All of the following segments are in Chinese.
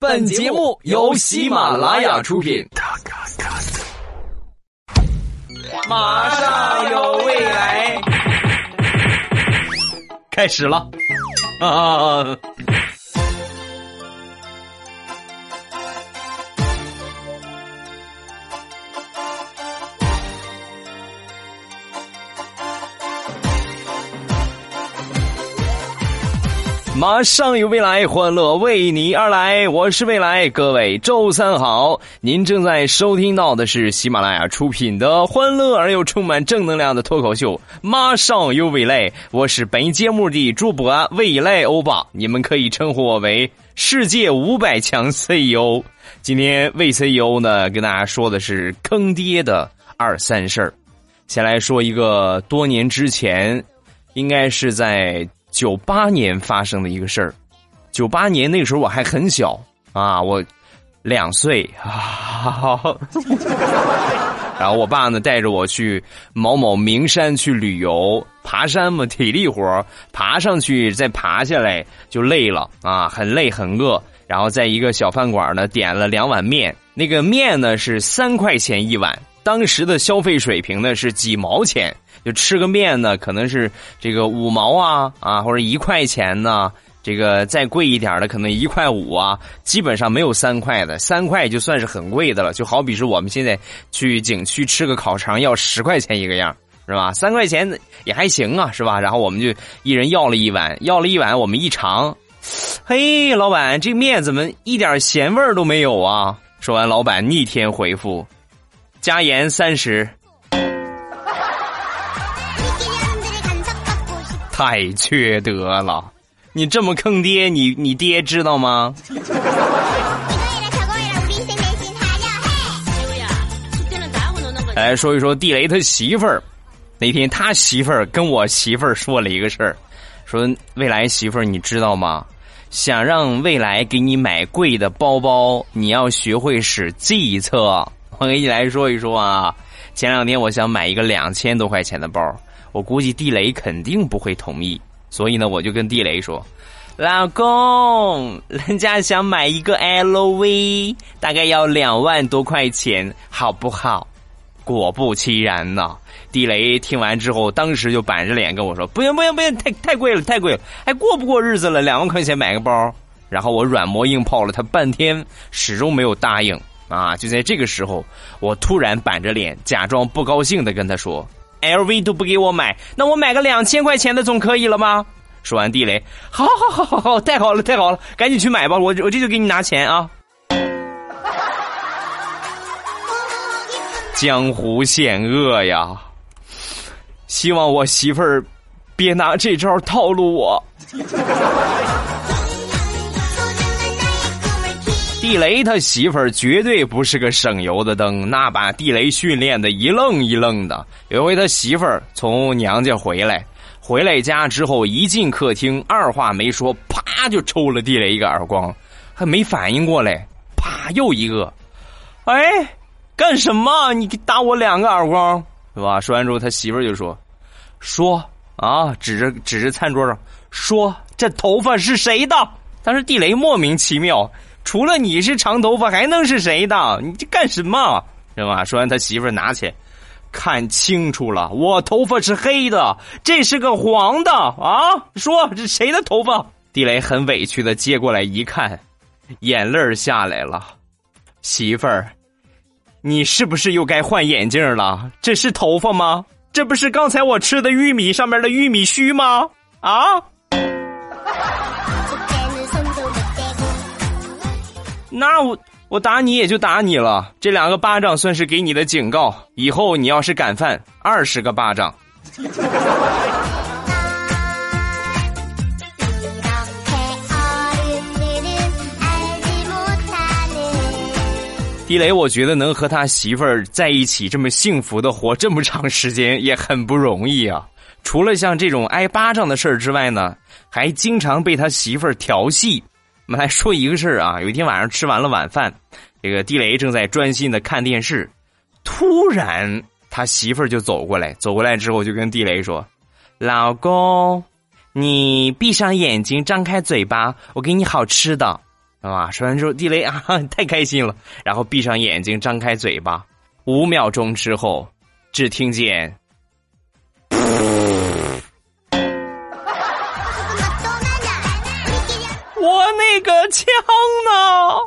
本节目由喜马拉雅出品。马上有未来，开始了啊！马上有未来，欢乐为你而来。我是未来，各位周三好。您正在收听到的是喜马拉雅出品的欢乐而又充满正能量的脱口秀《马上有未来》。我是本节目的主播未来欧巴，你们可以称呼我为世界五百强 CEO。今天为 CEO 呢，跟大家说的是坑爹的二三事儿。先来说一个多年之前，应该是在。九八年发生的一个事儿，九八年那个时候我还很小。啊，我两岁。啊，然后我爸呢带着我去某某名山去旅游，爬山嘛，体力活爬上去再爬下来就累了。啊，很累很饿，然后在一个小饭馆呢点了两碗面，那个面呢是三块钱一碗，当时的消费水平呢是几毛钱。就吃个面呢，可能是这个五毛啊啊，或者一块钱呢。这个再贵一点的，可能一块五啊。基本上没有三块的，三块就算是很贵的了。就好比是我们现在去景区吃个烤肠要十块钱一个样，是吧？三块钱也还行啊，是吧？然后我们就一人要了一碗，要了一碗，我们一尝，嘿，老板，这面怎么一点咸味都没有啊？说完，老板逆天回复：加盐三十。太缺德了！你这么坑爹，你你爹知道吗？来说一说地雷他媳妇儿，那天他媳妇儿跟我媳妇儿说了一个事儿，说未来媳妇儿你知道吗？想让未来给你买贵的包包，你要学会使计策。我给你来说一说啊，前两天我想买一个两千多块钱的包。我估计地雷肯定不会同意，所以呢，我就跟地雷说：“老公，人家想买一个 LV，大概要两万多块钱，好不好？”果不其然呐，地雷听完之后，当时就板着脸跟我说：“不行不行不行，太太贵了，太贵了，还过不过日子了？两万块钱买个包。”然后我软磨硬泡了他半天，始终没有答应。啊！就在这个时候，我突然板着脸，假装不高兴的跟他说。LV 都不给我买，那我买个两千块钱的总可以了吗？说完，地雷，好好好好好，太好了太好了，赶紧去买吧，我我这就给你拿钱啊！江湖险恶呀，希望我媳妇儿别拿这招套路我。地雷他媳妇儿绝对不是个省油的灯，那把地雷训练的一愣一愣的。有回他媳妇儿从娘家回来，回来家之后一进客厅，二话没说，啪就抽了地雷一个耳光，还没反应过来，啪又一个，哎，干什么？你打我两个耳光，是吧？说完之后，他媳妇儿就说：“说啊，指着指着餐桌上说，这头发是谁的？”但是地雷莫名其妙。除了你是长头发，还能是谁的？你这干什么？是吧？说完，他媳妇拿起，看清楚了，我头发是黑的，这是个黄的啊！说这谁的头发？地雷很委屈的接过来一看，眼泪下来了。媳妇儿，你是不是又该换眼镜了？这是头发吗？这不是刚才我吃的玉米上面的玉米须吗？啊？那我我打你也就打你了，这两个巴掌算是给你的警告，以后你要是敢犯，二十个巴掌。地雷，我觉得能和他媳妇儿在一起这么幸福的活这么长时间也很不容易啊。除了像这种挨巴掌的事儿之外呢，还经常被他媳妇儿调戏。我们来说一个事儿啊，有一天晚上吃完了晚饭，这个地雷正在专心的看电视，突然他媳妇儿就走过来，走过来之后就跟地雷说：“老公，你闭上眼睛，张开嘴巴，我给你好吃的。”啊，说完之后，地雷啊，太开心了，然后闭上眼睛，张开嘴巴，五秒钟之后，只听见，那个枪呢？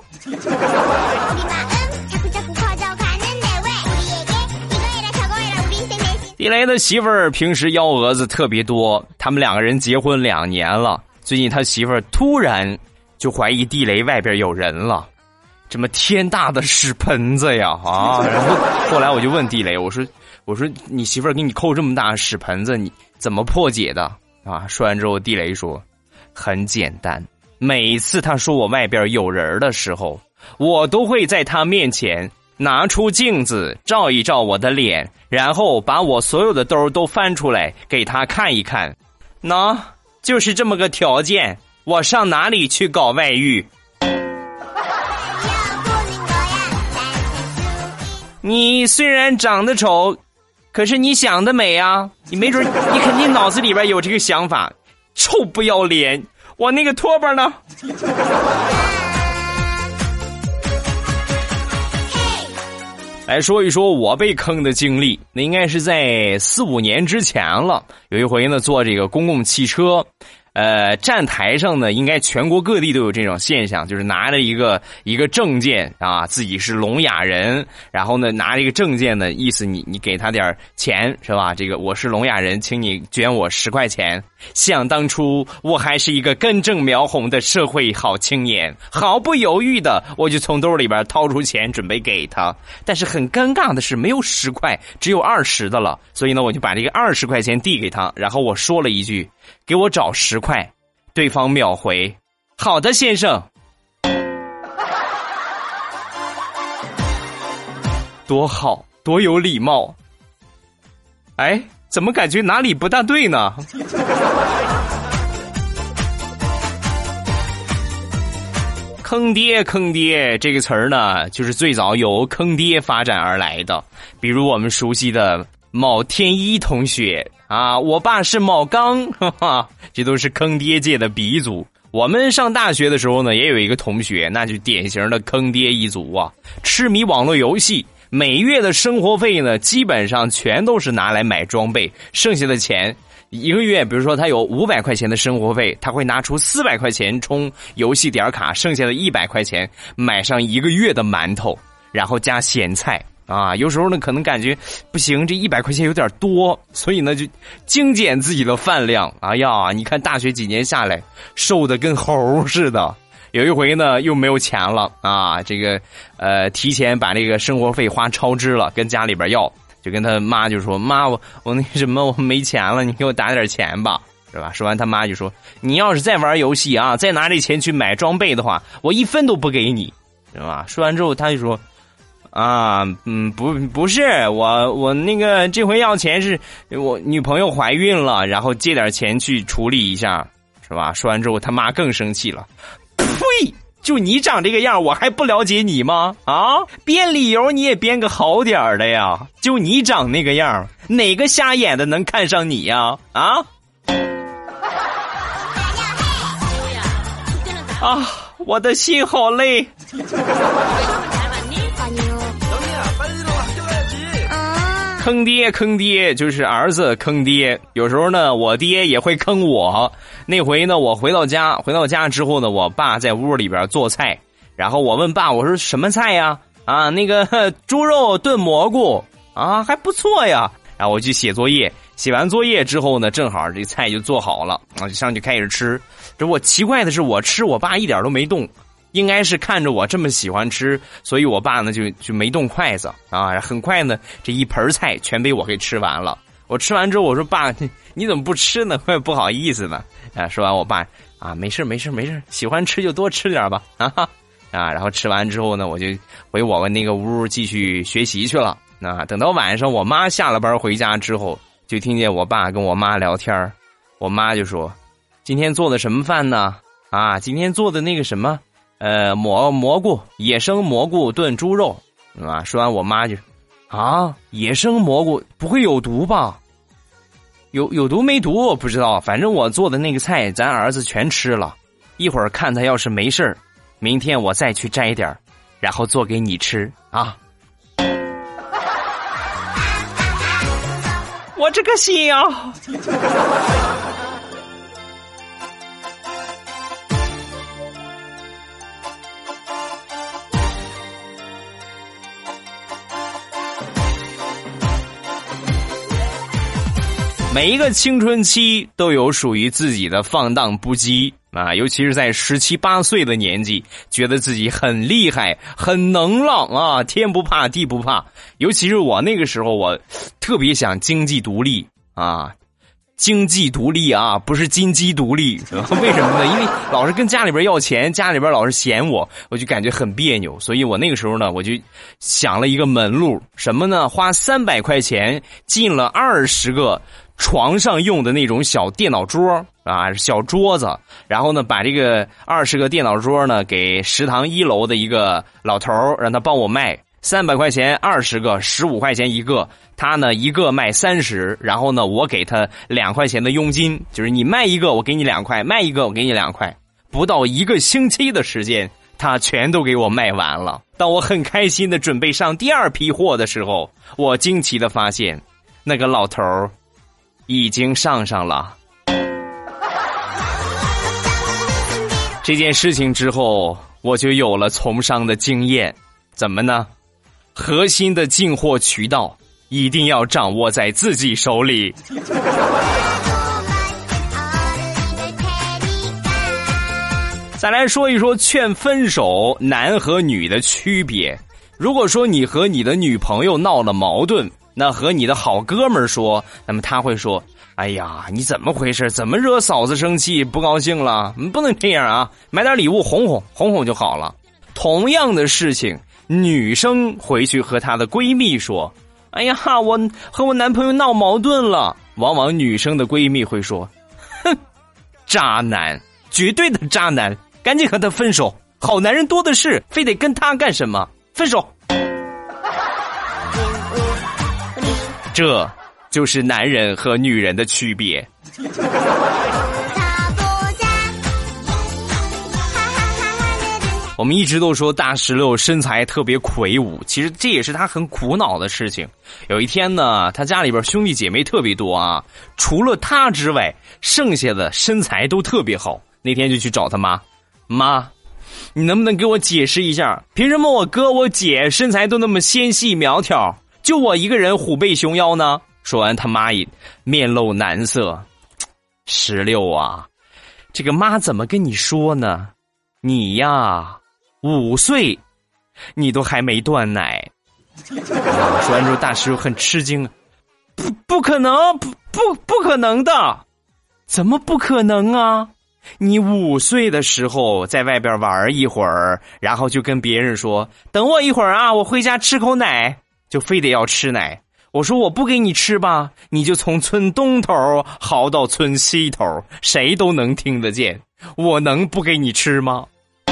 地雷的媳妇儿平时幺蛾子特别多，他们两个人结婚两年了，最近他媳妇儿突然就怀疑地雷外边有人了，这么天大的屎盆子呀啊！然后后来我就问地雷，我说我说你媳妇儿给你扣这么大屎盆子，你怎么破解的啊？说完之后，地雷说很简单，每次他说我外边有人的时候，我都会在他面前。拿出镜子照一照我的脸，然后把我所有的兜都翻出来给他看一看。喏，就是这么个条件，我上哪里去搞外遇？你虽然长得丑，可是你想的美啊！你没准你肯定脑子里边有这个想法。臭不要脸！我那个拖把呢？来说一说我被坑的经历，那应该是在四五年之前了。有一回呢，坐这个公共汽车。呃，站台上呢，应该全国各地都有这种现象，就是拿着一个一个证件啊，自己是聋哑人，然后呢，拿着一个证件的意思，你你给他点钱是吧？这个我是聋哑人，请你捐我十块钱。想当初我还是一个根正苗红的社会好青年，毫不犹豫的我就从兜里边掏出钱准备给他，但是很尴尬的是没有十块，只有二十的了，所以呢，我就把这个二十块钱递给他，然后我说了一句。给我找十块，对方秒回：“好的，先生。”多好，多有礼貌。哎，怎么感觉哪里不大对呢？坑爹，坑爹这个词儿呢，就是最早由坑爹发展而来的，比如我们熟悉的。某天一同学啊，我爸是某刚，哈哈，这都是坑爹界的鼻祖。我们上大学的时候呢，也有一个同学，那就典型的坑爹一族啊，痴迷网络游戏，每月的生活费呢，基本上全都是拿来买装备，剩下的钱一个月，比如说他有五百块钱的生活费，他会拿出四百块钱充游戏点卡，剩下的一百块钱买上一个月的馒头，然后加咸菜。啊，有时候呢，可能感觉不行，这一百块钱有点多，所以呢，就精简自己的饭量。哎呀，你看大学几年下来，瘦的跟猴似的。有一回呢，又没有钱了啊，这个呃，提前把这个生活费花超支了，跟家里边要，就跟他妈就说：“妈，我我那什么，我没钱了，你给我打点钱吧，是吧？”说完，他妈就说：“你要是再玩游戏啊，再拿这钱去买装备的话，我一分都不给你，是吧？”说完之后，他就说。啊，嗯，不，不是我，我那个这回要钱是我女朋友怀孕了，然后借点钱去处理一下，是吧？说完之后，他妈更生气了，呸！就你长这个样，我还不了解你吗？啊，编理由你也编个好点的呀！就你长那个样，哪个瞎眼的能看上你呀？啊！啊，我的心好累。坑爹坑爹，就是儿子坑爹。有时候呢，我爹也会坑我。那回呢，我回到家，回到家之后呢，我爸在屋里边做菜，然后我问爸，我说什么菜呀？啊，那个 猪肉炖蘑菇啊，还不错呀。然后我去写作业，写完作业之后呢，正好这菜就做好了，我就上去开始吃。这我奇怪的是，我吃，我爸一点都没动。应该是看着我这么喜欢吃，所以我爸呢就就没动筷子啊。很快呢，这一盆菜全被我给吃完了。我吃完之后，我说：“爸，你怎么不吃呢？我 也不好意思呢。”啊，说完，我爸啊，没事没事没事，喜欢吃就多吃点吧 啊啊。然后吃完之后呢，我就回我们那个屋继续学习去了。啊，等到晚上，我妈下了班回家之后，就听见我爸跟我妈聊天我妈就说：“今天做的什么饭呢？啊，今天做的那个什么？”呃，蘑蘑菇，野生蘑菇炖猪肉，啊！说完，我妈就，啊，野生蘑菇不会有毒吧？有有毒没毒我不知道，反正我做的那个菜，咱儿子全吃了。一会儿看他要是没事明天我再去摘点然后做给你吃啊。我这个心啊！每一个青春期都有属于自己的放荡不羁啊，尤其是在十七八岁的年纪，觉得自己很厉害、很能浪啊，天不怕地不怕。尤其是我那个时候，我特别想经济独立啊，经济独立啊，不是金鸡独立。为什么呢？因为老是跟家里边要钱，家里边老是嫌我，我就感觉很别扭。所以我那个时候呢，我就想了一个门路，什么呢？花三百块钱进了二十个。床上用的那种小电脑桌啊，小桌子，然后呢，把这个二十个电脑桌呢给食堂一楼的一个老头让他帮我卖三百块钱二十个，十五块钱一个，他呢一个卖三十，然后呢我给他两块钱的佣金，就是你卖一个我给你两块，卖一个我给你两块，不到一个星期的时间，他全都给我卖完了。当我很开心的准备上第二批货的时候，我惊奇的发现，那个老头已经上上了这件事情之后，我就有了从商的经验。怎么呢？核心的进货渠道一定要掌握在自己手里。再来说一说劝分手男和女的区别。如果说你和你的女朋友闹了矛盾。那和你的好哥们儿说，那么他会说：“哎呀，你怎么回事？怎么惹嫂子生气不高兴了？你不能这样啊！买点礼物哄哄哄哄就好了。”同样的事情，女生回去和她的闺蜜说：“哎呀，我和我男朋友闹矛盾了。”往往女生的闺蜜会说：“哼，渣男，绝对的渣男，赶紧和他分手。好男人多的是，非得跟他干什么？分手。”这就是男人和女人的区别。我们一直都说大石榴身材特别魁梧，其实这也是他很苦恼的事情。有一天呢，他家里边兄弟姐妹特别多啊，除了他之外，剩下的身材都特别好。那天就去找他妈，妈，你能不能给我解释一下，凭什么我哥我姐身材都那么纤细苗条？就我一个人虎背熊腰呢。说完，他妈也面露难色。石榴啊，这个妈怎么跟你说呢？你呀，五岁，你都还没断奶。说完之后，大石榴很吃惊，不，不可能，不，不，不可能的，怎么不可能啊？你五岁的时候在外边玩一会儿，然后就跟别人说：“等我一会儿啊，我回家吃口奶。”就非得要吃奶，我说我不给你吃吧，你就从村东头嚎到村西头，谁都能听得见。我能不给你吃吗？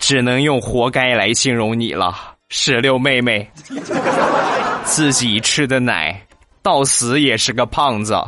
只能用活该来形容你了，石榴妹妹。自己吃的奶，到死也是个胖子。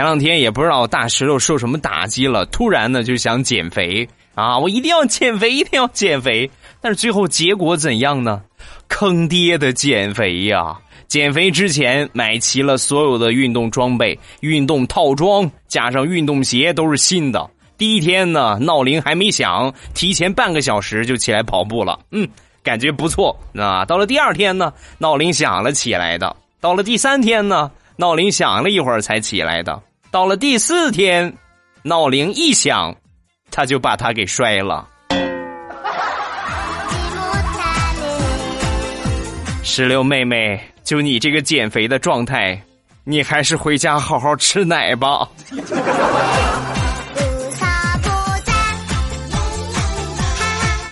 前两天也不知道大石头受什么打击了，突然呢就想减肥啊！我一定要减肥，一定要减肥。但是最后结果怎样呢？坑爹的减肥呀！减肥之前买齐了所有的运动装备、运动套装，加上运动鞋都是新的。第一天呢，闹铃还没响，提前半个小时就起来跑步了。嗯，感觉不错。那到了第二天呢，闹铃响了起来的。到了第三天呢？闹铃响了一会儿才起来的，到了第四天，闹铃一响，他就把他给摔了。石榴妹妹，就你这个减肥的状态，你还是回家好好吃奶吧。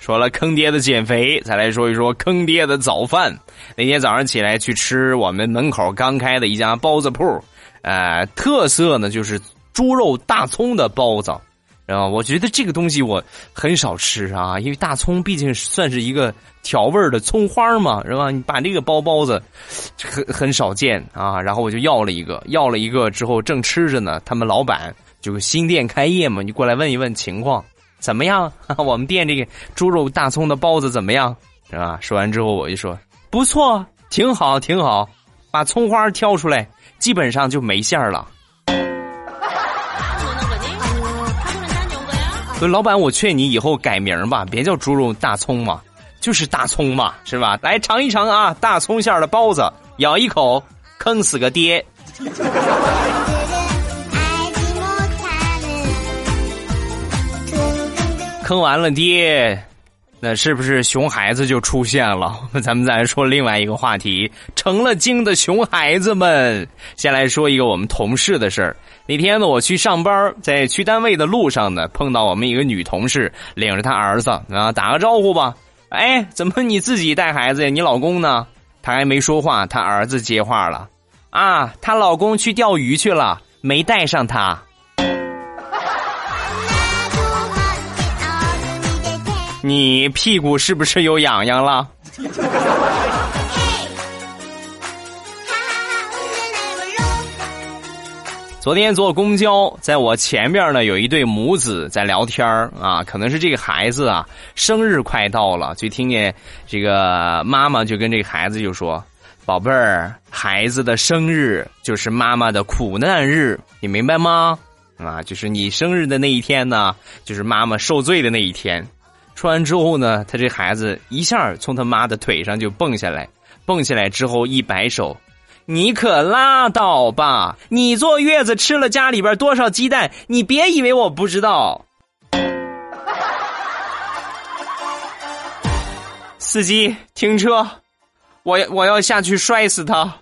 说了坑爹的减肥，再来说一说坑爹的早饭。那天早上起来去吃我们门口刚开的一家包子铺，呃，特色呢就是猪肉大葱的包子。啊，我觉得这个东西我很少吃啊，因为大葱毕竟算是一个调味的葱花嘛，是吧？你把这个包包子很很少见啊。然后我就要了一个，要了一个之后正吃着呢，他们老板就新店开业嘛，你过来问一问情况怎么样？我们店这个猪肉大葱的包子怎么样？是吧？说完之后我就说不错，挺好，挺好，把葱花挑出来，基本上就没馅儿了。所以老板，我劝你以后改名吧，别叫猪肉大葱嘛，就是大葱嘛，是吧？来尝一尝啊，大葱馅的包子，咬一口，坑死个爹。坑完了爹，那是不是熊孩子就出现了？咱们再来说另外一个话题，成了精的熊孩子们。先来说一个我们同事的事儿。那天呢，我去上班，在去单位的路上呢，碰到我们一个女同事，领着她儿子啊，打个招呼吧。哎，怎么你自己带孩子呀？你老公呢？她还没说话，她儿子接话了。啊，她老公去钓鱼去了，没带上她。你屁股是不是又痒痒了？昨天坐公交，在我前面呢，有一对母子在聊天啊，可能是这个孩子啊生日快到了，就听见这个妈妈就跟这个孩子就说：“宝贝儿，孩子的生日就是妈妈的苦难日，你明白吗？啊，就是你生日的那一天呢，就是妈妈受罪的那一天。”说完之后呢，他这孩子一下从他妈的腿上就蹦下来，蹦下来之后一摆手。你可拉倒吧！你坐月子吃了家里边多少鸡蛋？你别以为我不知道。司机停车，我要我要下去摔死他。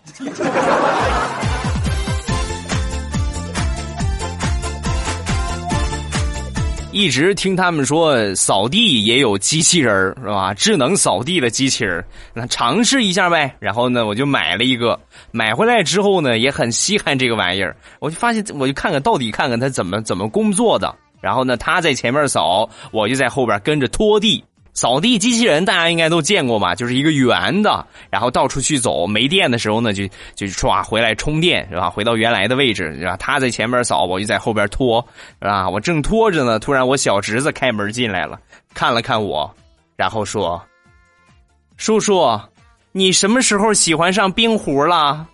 一直听他们说扫地也有机器人是吧？智能扫地的机器人那尝试一下呗。然后呢，我就买了一个，买回来之后呢，也很稀罕这个玩意儿。我就发现，我就看看到底看看它怎么怎么工作的。然后呢，他在前面扫，我就在后边跟着拖地。扫地机器人大家应该都见过吧？就是一个圆的，然后到处去走，没电的时候呢，就就唰回来充电，是吧？回到原来的位置，是吧？他在前面扫，我就在后边拖，是吧？我正拖着呢，突然我小侄子开门进来了，看了看我，然后说：“叔叔，你什么时候喜欢上冰壶了？”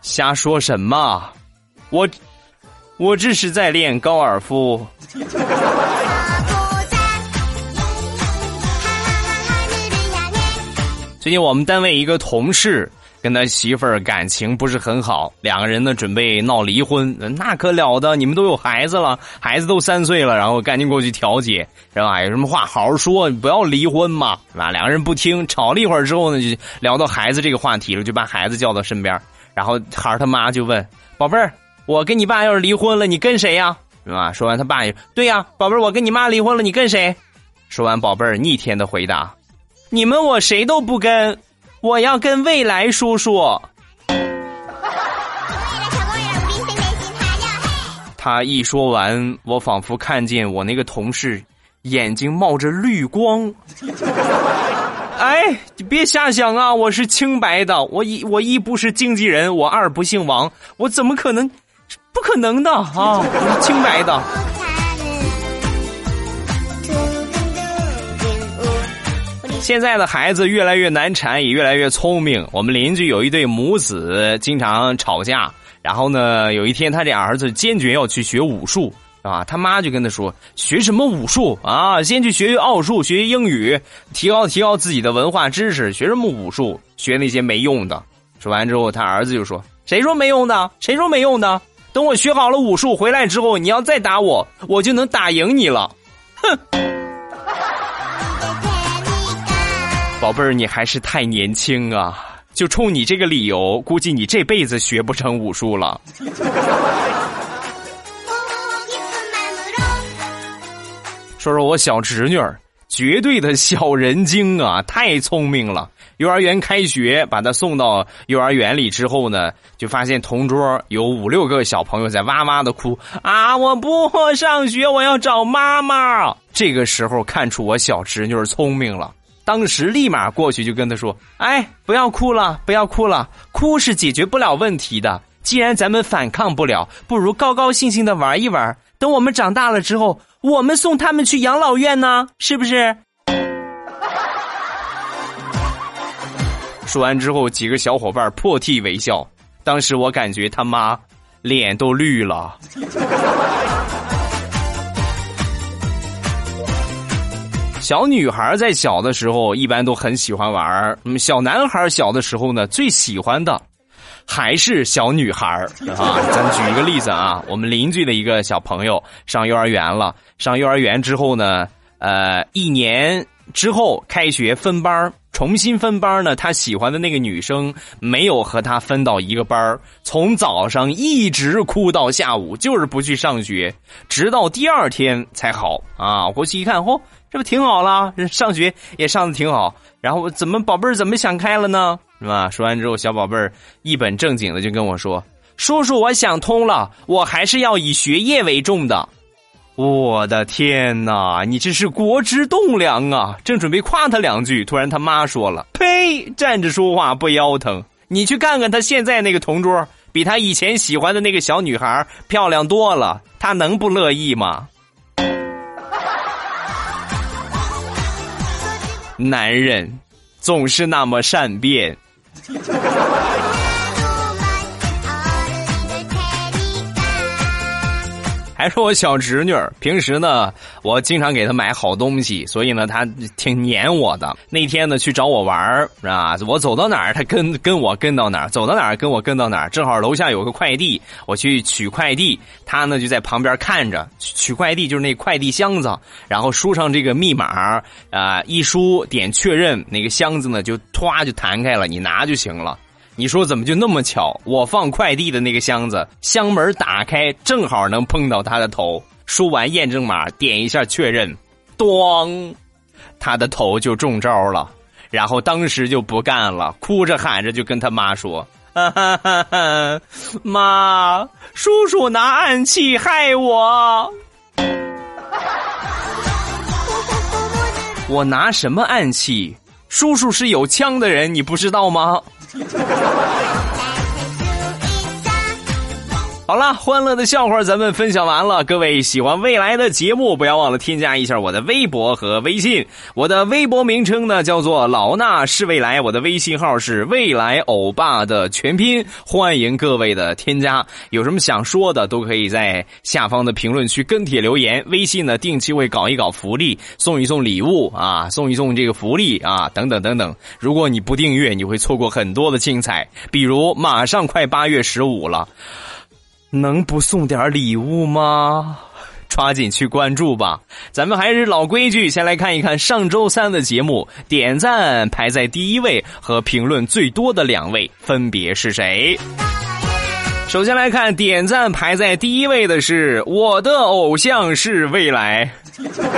瞎说什么？我。我这是在练高尔夫。最近我们单位一个同事跟他媳妇儿感情不是很好，两个人呢准备闹离婚，那可了得！你们都有孩子了，孩子都三岁了，然后赶紧过去调解，是吧？有什么话好好说，不要离婚嘛，是吧？两个人不听，吵了一会儿之后呢，就聊到孩子这个话题了，就把孩子叫到身边，然后孩儿他妈就问：“宝贝儿。”我跟你爸要是离婚了，你跟谁呀？是吧？说完，他爸也对呀，宝贝儿，我跟你妈离婚了，你跟谁？说完，宝贝儿逆天的回答：“你们我谁都不跟，我要跟未来叔叔。”他一说完，我仿佛看见我那个同事眼睛冒着绿光。哎，你别瞎想啊！我是清白的，我一我一不是经纪人，我二不姓王，我怎么可能？不可能的啊！我是清白的。现在的孩子越来越难缠，也越来越聪明。我们邻居有一对母子，经常吵架。然后呢，有一天他这儿子坚决要去学武术啊，他妈就跟他说：“学什么武术啊？先去学学奥数，学学英语，提高提高自己的文化知识。学什么武术？学那些没用的。”说完之后，他儿子就说：“谁说没用的？谁说没用的？”等我学好了武术回来之后，你要再打我，我就能打赢你了。哼！宝贝儿，你还是太年轻啊！就冲你这个理由，估计你这辈子学不成武术了。说说我小侄女儿，绝对的小人精啊，太聪明了。幼儿园开学，把他送到幼儿园里之后呢，就发现同桌有五六个小朋友在哇哇的哭啊！我不上学，我要找妈妈。这个时候看出我小侄女聪明了，当时立马过去就跟他说：“哎，不要哭了，不要哭了，哭是解决不了问题的。既然咱们反抗不了，不如高高兴兴的玩一玩。等我们长大了之后，我们送他们去养老院呢，是不是？” 说完之后，几个小伙伴破涕为笑。当时我感觉他妈脸都绿了。小女孩在小的时候一般都很喜欢玩儿，小男孩小的时候呢，最喜欢的还是小女孩儿 啊。咱举一个例子啊，我们邻居的一个小朋友上幼儿园了，上幼儿园之后呢，呃，一年之后开学分班儿。重新分班呢，他喜欢的那个女生没有和他分到一个班从早上一直哭到下午，就是不去上学，直到第二天才好啊！过去一看，嚯，这不挺好了？上学也上的挺好。然后怎么宝贝儿怎么想开了呢？是吧？说完之后，小宝贝儿一本正经的就跟我说：“叔叔，我想通了，我还是要以学业为重的。”我的天哪！你这是国之栋梁啊！正准备夸他两句，突然他妈说了：“呸！站着说话不腰疼。你去看看他现在那个同桌，比他以前喜欢的那个小女孩漂亮多了，他能不乐意吗？”男人总是那么善变。哈哈哈哈哈哈。还是我小侄女，平时呢，我经常给她买好东西，所以呢，她挺黏我的。那天呢，去找我玩儿啊，我走到哪儿，她跟跟我跟到哪儿，走到哪儿跟我跟到哪儿。正好楼下有个快递，我去取快递，她呢就在旁边看着取快递，就是那快递箱子，然后输上这个密码啊，一输点确认，那个箱子呢就唰就弹开了，你拿就行了。你说怎么就那么巧？我放快递的那个箱子，箱门打开，正好能碰到他的头。输完验证码，点一下确认，咣，他的头就中招了。然后当时就不干了，哭着喊着就跟他妈说：“妈，叔叔拿暗器害我。我拿什么暗器？叔叔是有枪的人，你不知道吗？”你知道吗好了，欢乐的笑话咱们分享完了。各位喜欢未来的节目，不要忘了添加一下我的微博和微信。我的微博名称呢叫做老衲是未来，我的微信号是未来欧巴的全拼。欢迎各位的添加，有什么想说的都可以在下方的评论区跟帖留言。微信呢定期会搞一搞福利，送一送礼物啊，送一送这个福利啊，等等等等。如果你不订阅，你会错过很多的精彩。比如马上快八月十五了。能不送点礼物吗？抓紧去关注吧！咱们还是老规矩，先来看一看上周三的节目，点赞排在第一位和评论最多的两位分别是谁？首先来看点赞排在第一位的是我的偶像是未来，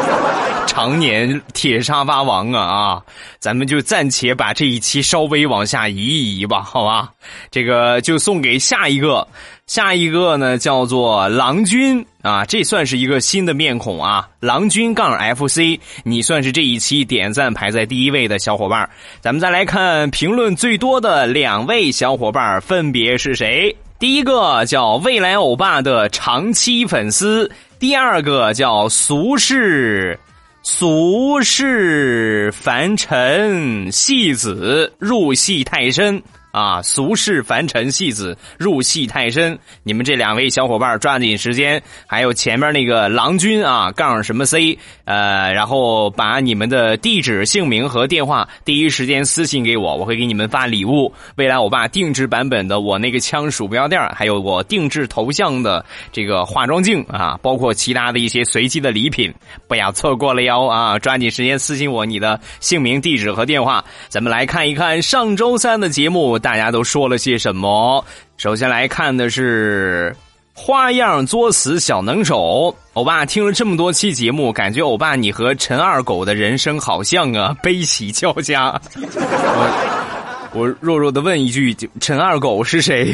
常年铁沙发王啊啊！咱们就暂且把这一期稍微往下移一移吧，好吧？这个就送给下一个。下一个呢，叫做郎君啊，这算是一个新的面孔啊。郎君杠 FC，你算是这一期点赞排在第一位的小伙伴。咱们再来看评论最多的两位小伙伴分别是谁？第一个叫未来欧巴的长期粉丝，第二个叫俗世俗世凡尘戏子入戏太深。啊，俗世凡尘戏子入戏太深，你们这两位小伙伴抓紧时间，还有前面那个郎君啊，杠什么 C，呃，然后把你们的地址、姓名和电话第一时间私信给我，我会给你们发礼物。未来我爸定制版本的我那个枪鼠标垫，还有我定制头像的这个化妆镜啊，包括其他的一些随机的礼品，不要错过了哟啊！抓紧时间私信我你的姓名、地址和电话。咱们来看一看上周三的节目。大家都说了些什么？首先来看的是花样作死小能手，欧巴听了这么多期节目，感觉欧巴你和陈二狗的人生好像啊，悲喜交加。我我弱弱的问一句，陈二狗是谁？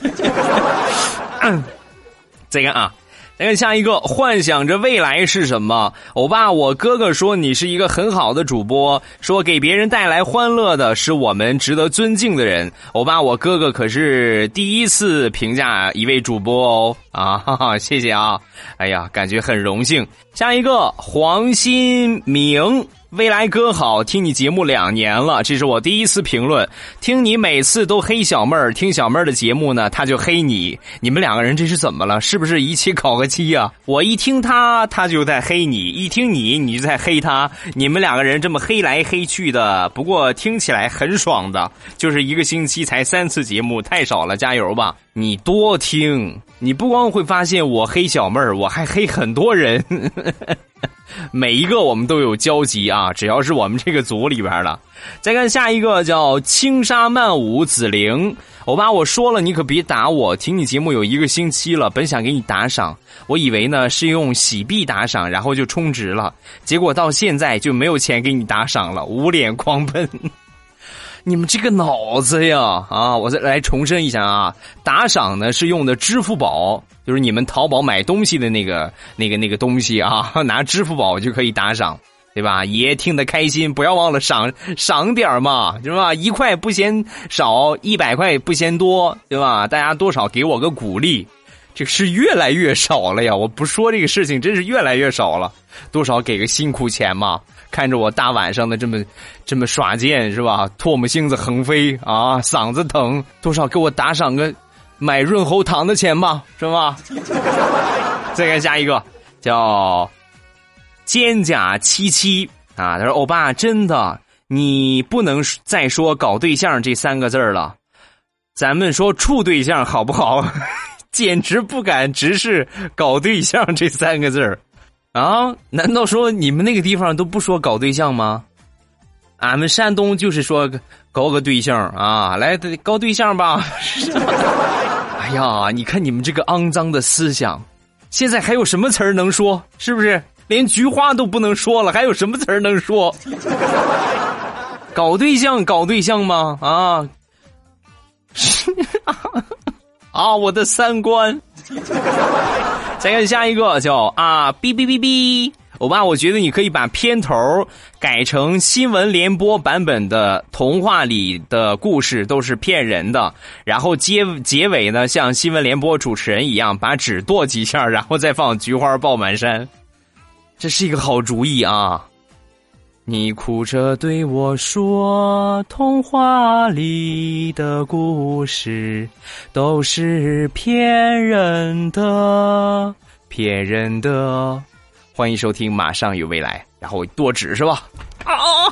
这个啊。来看下一个，幻想着未来是什么？欧巴，我哥哥说你是一个很好的主播，说给别人带来欢乐的是我们值得尊敬的人。欧巴，我哥哥可是第一次评价一位主播哦，啊，哈哈，谢谢啊，哎呀，感觉很荣幸。下一个，黄新明。未来哥好，听你节目两年了，这是我第一次评论。听你每次都黑小妹儿，听小妹儿的节目呢，他就黑你。你们两个人这是怎么了？是不是一起考个期呀？我一听他，他就在黑你；一听你，你就在黑他。你们两个人这么黑来黑去的，不过听起来很爽的。就是一个星期才三次节目，太少了，加油吧！你多听，你不光会发现我黑小妹儿，我还黑很多人。每一个我们都有交集啊！只要是我们这个组里边的，再看下一个叫轻纱曼舞紫菱，欧巴，我说了你可别打我，听你节目有一个星期了，本想给你打赏，我以为呢是用喜币打赏，然后就充值了，结果到现在就没有钱给你打赏了，捂脸狂奔。你们这个脑子呀啊！我再来重申一下啊，打赏呢是用的支付宝，就是你们淘宝买东西的那个那个那个东西啊，拿支付宝就可以打赏，对吧？爷听得开心，不要忘了赏赏点嘛，是吧？一块不嫌少，一百块不嫌多，对吧？大家多少给我个鼓励。这是越来越少了呀！我不说这个事情，真是越来越少了。多少给个辛苦钱嘛？看着我大晚上的这么这么耍剑是吧？唾沫星子横飞啊，嗓子疼，多少给我打赏个买润喉糖的钱吧，是吧？再看下一个，叫肩甲七七啊，他说：“欧巴，真的，你不能再说搞对象这三个字了，咱们说处对象好不好？” 简直不敢直视“搞对象”这三个字儿，啊？难道说你们那个地方都不说搞对象吗？俺们山东就是说搞个对象啊，来搞对象吧。哎呀，你看你们这个肮脏的思想，现在还有什么词儿能说？是不是连菊花都不能说了？还有什么词儿能说？搞对象，搞对象吗？啊？啊，我的三观！再看下一个，叫啊哔哔哔哔，欧巴，我觉得你可以把片头改成新闻联播版本的童话里的故事都是骗人的，然后结结尾呢，像新闻联播主持人一样，把纸剁几下，然后再放菊花爆满山，这是一个好主意啊！你哭着对我说：“童话里的故事都是骗人的，骗人的。”欢迎收听《马上有未来》，然后多指是吧？啊，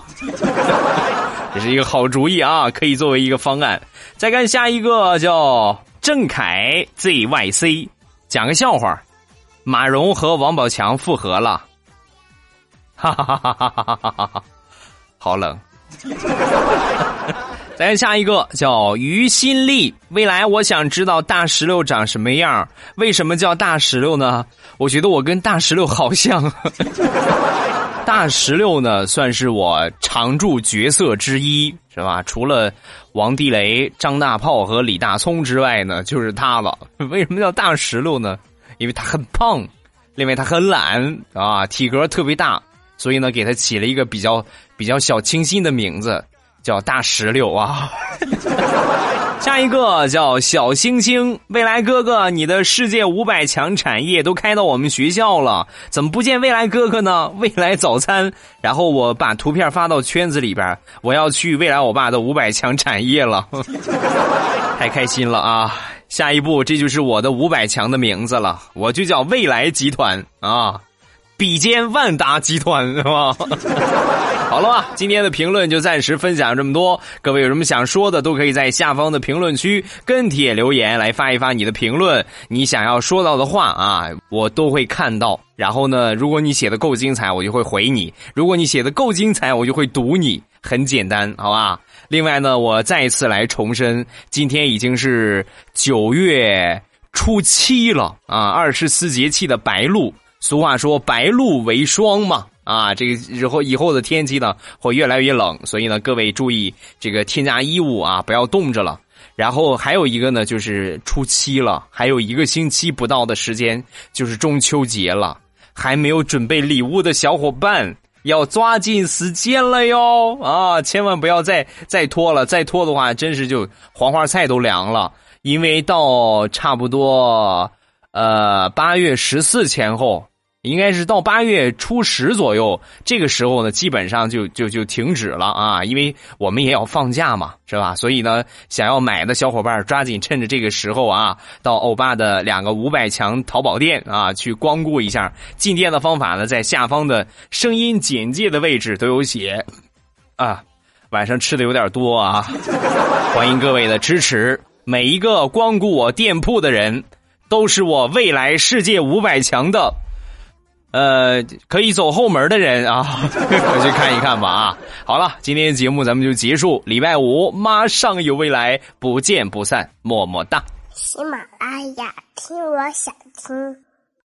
这是一个好主意啊，可以作为一个方案。再看下一个，叫郑恺 ZYC，讲个笑话：马蓉和王宝强复合了。哈哈哈哈哈哈哈哈哈！好冷。再下一个叫于心力。未来我想知道大石榴长什么样？为什么叫大石榴呢？我觉得我跟大石榴好像。大石榴呢，算是我常驻角色之一，是吧？除了王地雷、张大炮和李大聪之外呢，就是他了。为什么叫大石榴呢？因为他很胖，另外他很懒啊，体格特别大。所以呢，给他起了一个比较比较小清新的名字，叫大石榴啊。下一个叫小星星，未来哥哥，你的世界五百强产业都开到我们学校了，怎么不见未来哥哥呢？未来早餐，然后我把图片发到圈子里边，我要去未来我爸的五百强产业了，太开心了啊！下一步，这就是我的五百强的名字了，我就叫未来集团啊。比肩万达集团是吧？好了吧，今天的评论就暂时分享这么多。各位有什么想说的，都可以在下方的评论区跟帖留言来发一发你的评论。你想要说到的话啊，我都会看到。然后呢，如果你写的够精彩，我就会回你；如果你写的够精彩，我就会读你。很简单，好吧？另外呢，我再一次来重申，今天已经是九月。初七了啊，二十四节气的白露。俗话说“白露为霜”嘛，啊，这个以后以后的天气呢会越来越冷，所以呢各位注意这个添加衣物啊，不要冻着了。然后还有一个呢，就是初七了，还有一个星期不到的时间就是中秋节了，还没有准备礼物的小伙伴要抓紧时间了哟啊，千万不要再再拖了，再拖的话真是就黄花菜都凉了，因为到差不多呃八月十四前后。应该是到八月初十左右，这个时候呢，基本上就就就停止了啊，因为我们也要放假嘛，是吧？所以呢，想要买的小伙伴抓紧趁着这个时候啊，到欧巴的两个五百强淘宝店啊去光顾一下。进店的方法呢，在下方的声音简介的位置都有写。啊，晚上吃的有点多啊，欢迎各位的支持。每一个光顾我店铺的人，都是我未来世界五百强的。呃，可以走后门的人啊，快 去看一看吧啊！好了，今天的节目咱们就结束，礼拜五马上有未来，不见不散，么么哒！喜马拉雅，听我想听。